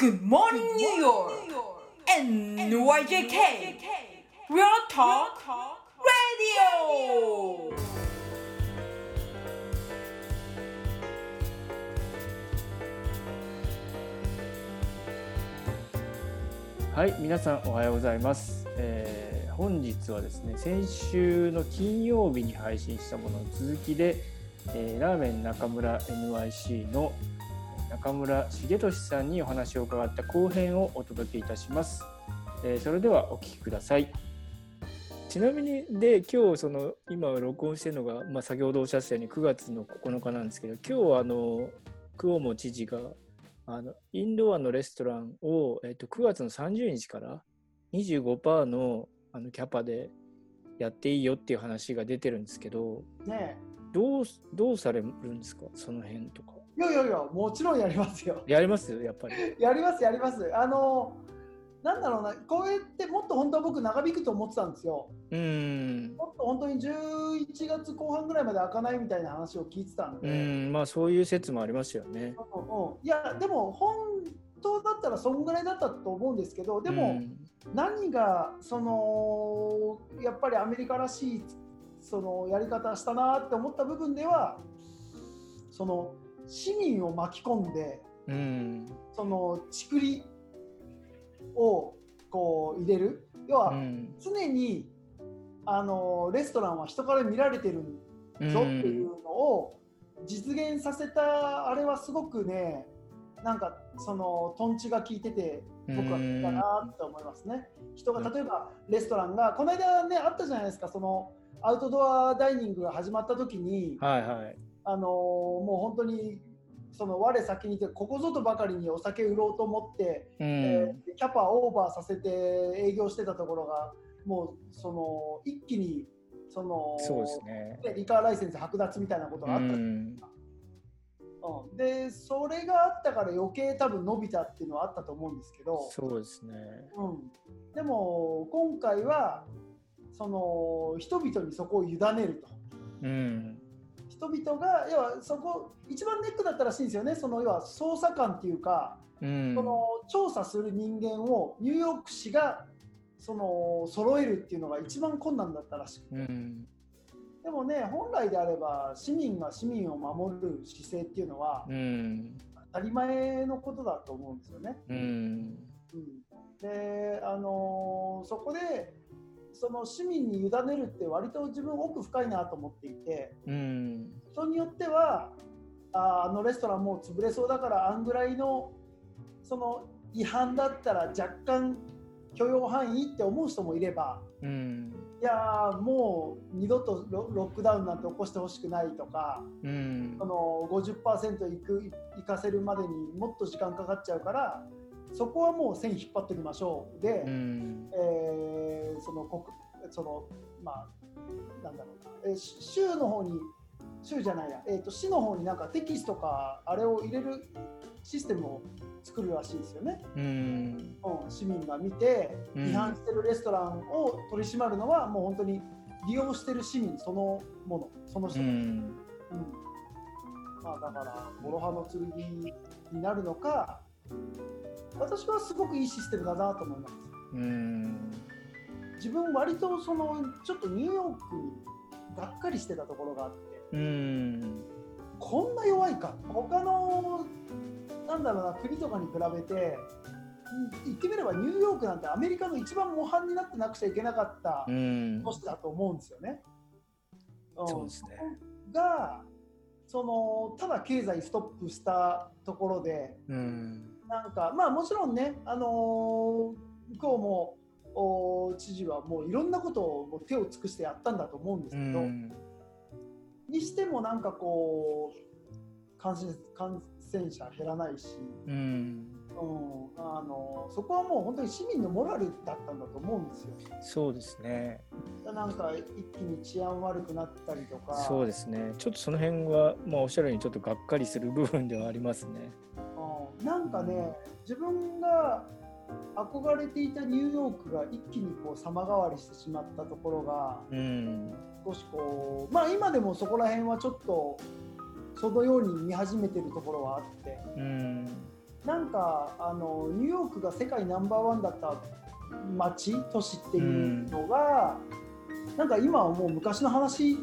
Good morning, New York! NYJK! Real Talk Radio! はい、皆さんおはようございます。えー本日はですね、先週の金曜日に配信したものの続きで、えーラーメン中村 NYC の中村重俊さんにお話を伺った後編をお届けいたします。えーそれではお聞きください。ちなみにで今日その今録音してるのが、まあ、先ほどおっしゃってたように9月の9日なんですけど今日はあのクオモ知事があのインドアのレストランを、えっと9月の30日から25%のあのキャパでやっていいよっていう話が出てるんですけどねどうどうされるんですか？その辺とか。えいやいやいやもちろんやりますよやりますやっぱり。やりますやりますあのなんだろうなこうやってもっと本当は僕長引くと思ってたんですようーん。もっと本当に11月後半ぐらいまで開かないみたいな話を聞いてたんうで、ん、まあそういう説もありますよね。うんうんいやでも本当だったらそんぐらいだったと思うんですけどでも、うん何がそのやっぱりアメリカらしいそのやり方したなって思った部分ではその市民を巻き込んでうん。その竹林をこう入れる要はうん。常にあのレストランは人から見られてるぞっていうのを実現させたあれはすごくねなんかそのトンチが効いてて僕は好きだなって思いますね。人が例えばレストランがこの間ねあったじゃないですかそのアウトドアダイニングが始まった時にはいはい。あのもう本当にその我先にいてここぞとばかりにお酒売ろうと思って、うん。えーキャパオーバーさせて営業してたところがもうその一気にそのそうですね。でリカーライセンス剥奪みたいなことうがあった、うんん。でそれがあったから余計多分伸びたっていうのはあったと思うんですけど、そうですね。うん、でも今回はその人々にそこを委ねるとうん。人々が要はそこ一番ネックだったらしいんですよねその要は捜査官っていうか、うん。その調査する人間をニューヨーク市がその揃えるっていうのが一番困難だったらしくて、うん。でもね本来であれば市民が市民を守る姿勢っていうのはうん。当たり前のことだと思うんですよね。うん。うん、であのーそこでその市民に委ねるって割と自分奥深いなと思っていてうん。人によってはああのレストランもう潰れそうだからあんぐらいのその違反だったら若干許容範囲って思う人もいればうん。いやーもう二度とロロックダウンなんて起こしてほしくないとかうんそ。の50%いくいかせるまでにもっと時間かかっちゃうからそこはもう線引っ張っておきましょう。で、うん。えーその国そのまあなんだろうな、えーし州の方に州じゃないや、えー、と市の方になんかテキストかあれを入れるシステムを作るらしいですよね、うん。うん、市民が見てうん。違反してるレストランを取り締まるのはもう本当に利用してる市民そのもの。その人、ううん。ん。まあ、だから諸刃の剣になるのか私はすごくいいシステムだなと思います。うん。自分割とそのちょっとニューヨークにがっかりしてたところがあってうん。こんな弱いか他のなんだろうな国とかに比べてうん言ってみればニューヨークなんてアメリカの一番模範になってなくちゃいけなかったうん。都市だと思うんですよね。んそうですね。がそのただ経済ストップしたところでうん。なんかまあもちろんね、あのー向こうもお知事はもういろんなことをもう手を尽くしてやったんだと思うんですうけど、ん。にしてもなんかこう感染感染者減らないし、うん。うんあのそこはもう本当に市民のモラルだったんだと思うんですよ。そうですね。なんか一気に治安悪くなったりとか、そうですね。ちょっとその辺は、まあ、おっしゃるように、ちょっとがっかりする部分ではありますね。うんなんかね、自分が憧れていたニューヨークが一気にこう様変わりしてしまったところがうん。少しこうまあ今でもそこら辺はちょっとそのように見始めてるところはあってうん。なんかあのニューヨークが世界ナンバーワンだった街都市っていうのが、なんか今はもう昔の話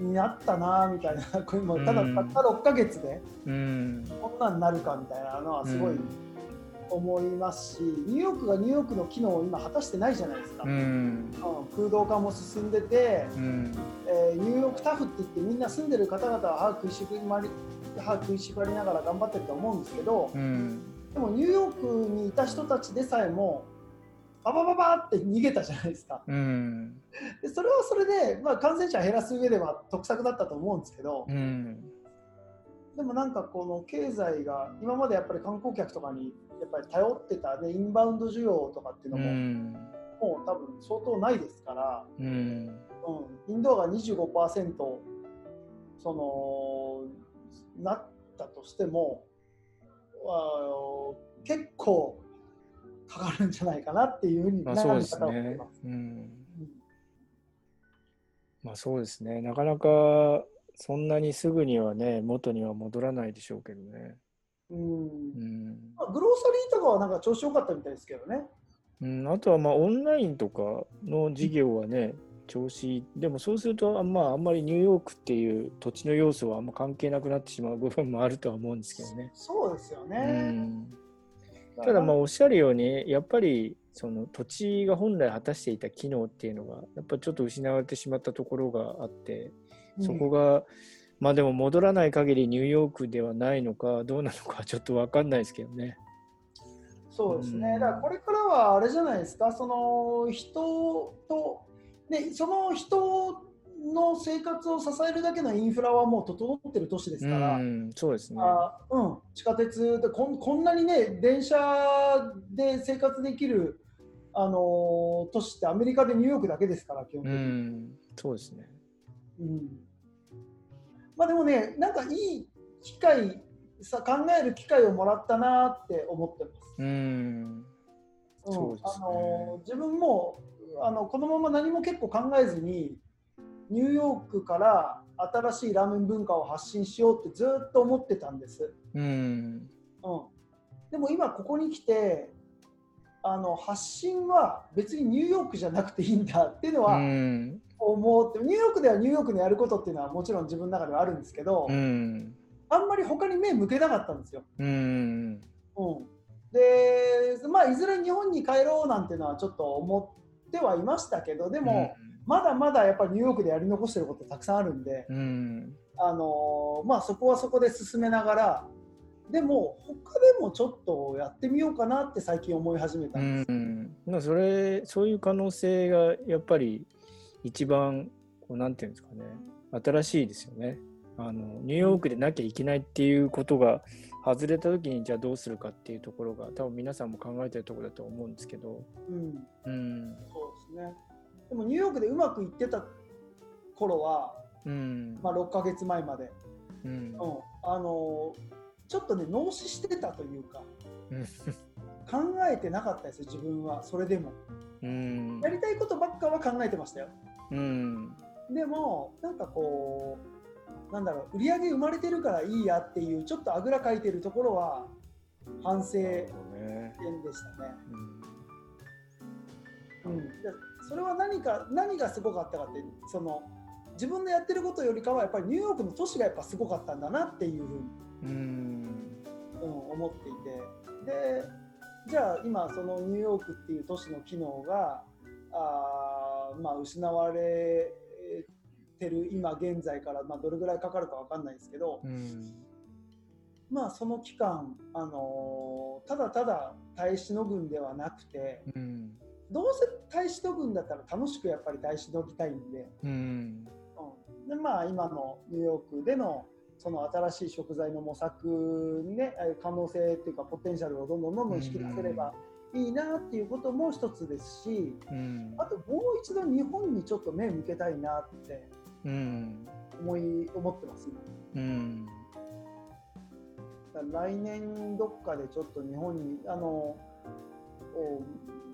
になったなみたいな これもただうん。たった6ヶ月でうん。こんなんになるかみたいなのはすごい思いますし、ニューヨークがニューヨークの機能を今果たしてないじゃないですか、うん。うん空洞化も進んでて、うん。えーニューヨークタフって言ってみんな住んでる方々は歯食いしばり歯食いしばりながら頑張ってると思うんですけど、うん。でもニューヨークにいた人たちでさえもババババって逃げたじゃないですかうんでそれはそれで、まあ、感染者減らす上では得策だったと思うんですけどうんでもなんかこの経済が今までやっぱり観光客とかにやっぱり頼ってた、ね、インバウンド需要とかっていうのも、んもう多分相当ないですから、うん、インドアが25%そのなったとしてもあ結構かかるんじゃないかなっていうふうにまあそうですね。まあそうですね。なかなかそんなにすぐにはね元には戻らないでしょうけどね。うん。うん。まあ、グローサリーとかはなんか調子良かったみたいですけどね。うん、あとはまあオンラインとかの事業はね、調子いい。でもそうするとあ,、まあ、あんまりニューヨークっていう土地の要素はあんま関係なくなってしまう部分もあるとは思うんですけどね。そうですようね。ん、ただまあおっしゃるようにやっぱりその土地が本来果たしていた機能っていうのがやっぱちょっと失われてしまったところがあってそこが、まあでも戻らない限りニューヨークではないのかどうなのかちょっと分かんないですけどね。そうですね、うん。だからこれからはあれじゃないですか、その人と、ね、その人の生活を支えるだけのインフラはもう整ってる都市ですから、うん、そうですね。あうん、地下鉄でこんこんなにね、電車で生活できる、あの都市ってアメリカでニューヨークだけですから、基本う的に。ん、そうですね。うんまあでもね、なんかいい機会さ、考える機会をもらったなって思ってます。うん、うんそうですねあの自分もあのこのまま何も結構考えずにニューヨークから新しいラーメン文化を発信しようってずっと思ってたんです、うん、うん、でも今ここに来てあの発信は別にニューヨークじゃなくていいんだっていうのうはん、思ってニューヨークではニューヨークでやることっていうのはもちろん自分の中ではあるんですけど、うん、あんまり他に目向けなかったんですよ。うん、うん、で、まあ、いずれ日本に帰ろうなんていうのはちょっと思ってはいましたけどでも、まだまだやっぱりニューヨークでやり残してることたくさんあるんで、うん、あのまあ、そこはそこで進めながらでも他でもちょっとやってみようかなって最近思い始めたうんです。ん、まあそれそういう可能性がやっぱり一番こうなんていうんですかね。新しいですよね。あのニューヨークでなきゃいけないっていうことが外れた時にじゃあどうするかっていうところが多分皆さんも考えてるところだと思うんですけど、うん。うん、そうですねでもニューヨークでうまくいってた頃は、うん、まあ、6ヶ月前まで、うん。うん、あのちょっとね脳死してたというかうん。考えてなかったですよ自分はそれでも。うん。やりたいことばっかは考えてましたよ。うん。でもなんかこうなんだろう売り上げ生まれてるからいいやっていうちょっとあぐらかいてるところは反省ね。点でしたね、うん。うん、でそれは何か何がすごかったかってその自分のやってることよりかはやっぱりニューヨークの都市がやっぱすごかったんだなっていうふうに、うんうん、思っていて。でじゃあ今そのニューヨークっていう都市の機能があー、まあ、失われてる今現在から、まあ、どれぐらいかかるか分かんないですけど、うん。まあ、その期間、あのーただただ耐えしのぐんではなくてうんどうせ耐えしのぐんだったら楽しくやっぱり耐えしのぎたいんで,、うん。うん。でまあ、今のニューヨークでのその新しい食材の模索にねえー可能性っていうかポテンシャルをどんどんどんどん引き出せればいいなっていうことも一つですしうん。あともう一度日本にちょっと目向けたいなってうん。思い思ってます今。うん。来年どっかでちょっと日本にあのお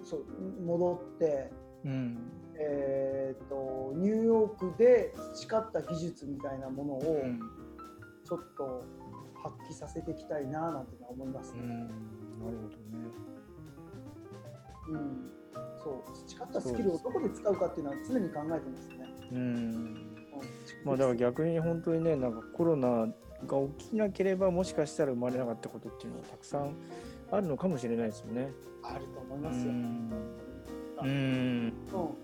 そう戻って、うん。えー、とニューヨークで培った技術みたいなものをうん。ちょっと発揮させていきたいななんて思いますね。うん。なるほどね。うん、そう培ったスキルをどこで使うかっていうのは常に考えてますね。うん。うん。まあだから逆に本当にねなんかコロナが起きなければもしかしたら生まれなかったことっていうのはたくさんあるのかもしれないですよね。あると思いうまんすよ。うん。うん、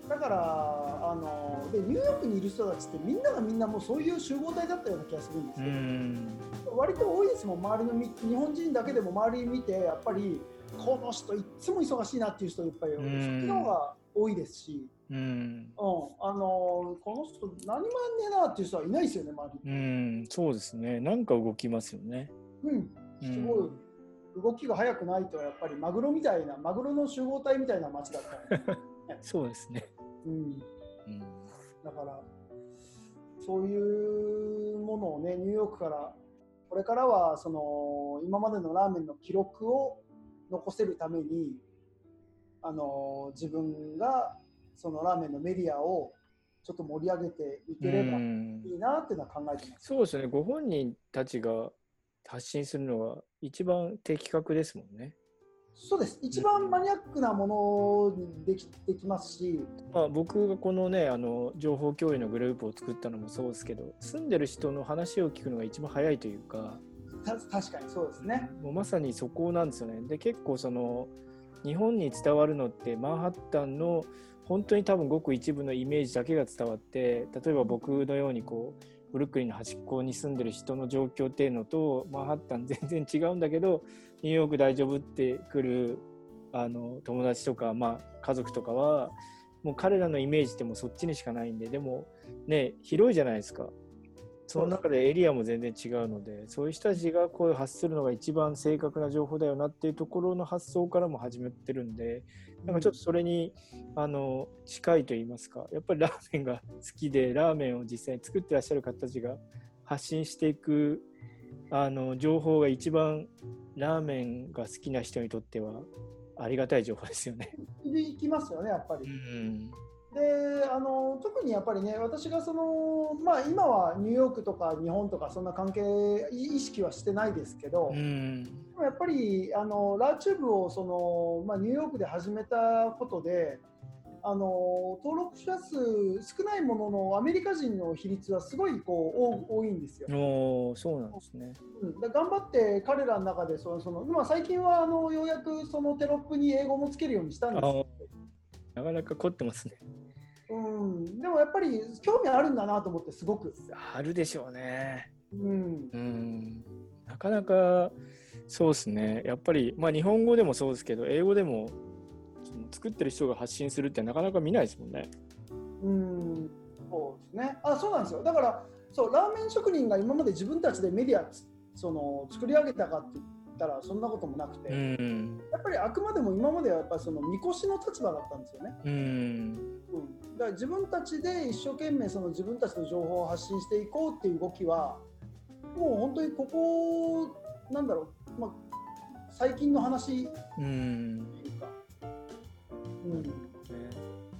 だからあのでニューヨークにいる人たちってみんながみんなもうそういう集合体だったような気がするんですうよ。ん。割と多いですもん周りのみ日本人だけでも周り見てやっぱりこの人いっつも忙しいなっていう人いっぱいいる、うんそっちの方が多いですし、うん。うん、あのこの人何もやんねえなっていう人はいないですよね周り。うん。そうですね。なんか動きますよね。うん、すごい、動きが速くないとやっぱりマグロみたいなマグロの集合体みたいな街だった、そうですね。うん、うん。だからそういうものをねニューヨークからこれからはその今までのラーメンの記録を残せるためにあの自分がそのラーメンのメディアをちょっと盛り上げていければうん。いいなっていうのは考えてます。そうですね。ご本人たちが発信するのが一番的確ですもんね。そうです一番マニアックなものにできできますし、まあ、僕がこのねあの情報共有のグループを作ったのもそうですけど住んでる人の話を聞くのが一番早いというかた確かにそうですね。もうまさにそこなんですよね。で結構その日本に伝わるのってマンハッタンの本当に多分ごく一部のイメージだけが伝わって例えば僕のようにこうブルックリンの端っこに住んでる人の状況っていうのとマンハッタン全然違うんだけどニューヨーク大丈夫って来るあの友達とか、まあ、家族とかはもう彼らのイメージってもそっちにしかないんででもね広いじゃないですか。その中でエリアも全然違うのでそういう人たちが声を発するのが一番正確な情報だよなっていうところの発想からも始めてるんでなんかちょっとそれにあの近いと言いますかやっぱりラーメンが好きでラーメンを実際に作ってらっしゃる方たちが発信していくあの情報が一番ラーメンが好きな人にとってはありがたい情報ですよね。でいきますよねやっぱり。うんであの特にやっぱりね私がその、まあ、今はニューヨークとか日本とかそんな関係意識はしてないですけど、うんでもやっぱりあのラーチューブをその、まあ、ニューヨークで始めたことであの登録者数少ないもののアメリカ人の比率はすごいこう多多いんですよ。おーそうなんですね。うん、で頑張って彼らの中でそのその今最近はあのようやくそのテロップに英語もつけるようにしたんですけどなかなか凝ってますね。うん、でもやっぱり興味あるんだなと思ってすごく。あるでしょうね。うんうんなかなかそうですね。やっぱり、まあ、日本語でもそうですけど、英語でも作ってる人が発信するってなかなか見ないですもんね。うん、そうですね。あ、そうなんですよ。だから、そう、ラーメン職人が今まで自分たちでメディアつその作り上げたかって言ったらそんなこともなくて、うん。やっぱりあくまでも今まではやっぱりその見越しの立場だったんですよね。うん。うん、だから自分たちで一生懸命その自分たちの情報を発信していこうっていう動きは、もう本当にここなんだろう、まあ最近の話うん。っていうか。うん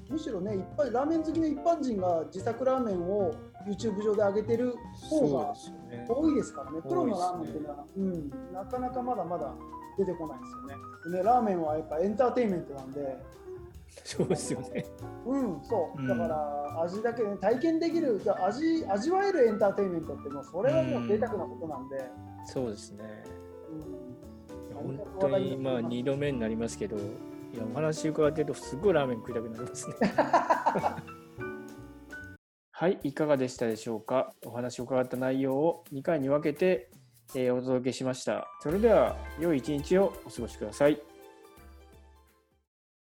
むしろね、いっぱいラーメン好きの一般人が自作ラーメンを YouTube 上で上げてる方が。多いですからね、プロのラーメンっていうのは、うん、なかなかまだまだ出てこないですよね。でねラーメンはやっぱエンターテインメントなんで、そうですよね。うん、そうう、んだから味だけで体験できる、味味わえるエンターテインメントって、もうそれはもう贅沢なことなんで、そうですね。うん、本当にまあ2度目になりますけど、いやお話伺ってるとすごいラーメン食いたくなりますね。はい、いかがでしたでしょうか？お話を伺った内容を2回に分けて、えーお届けしました。それでは良い一日をお過ごしください。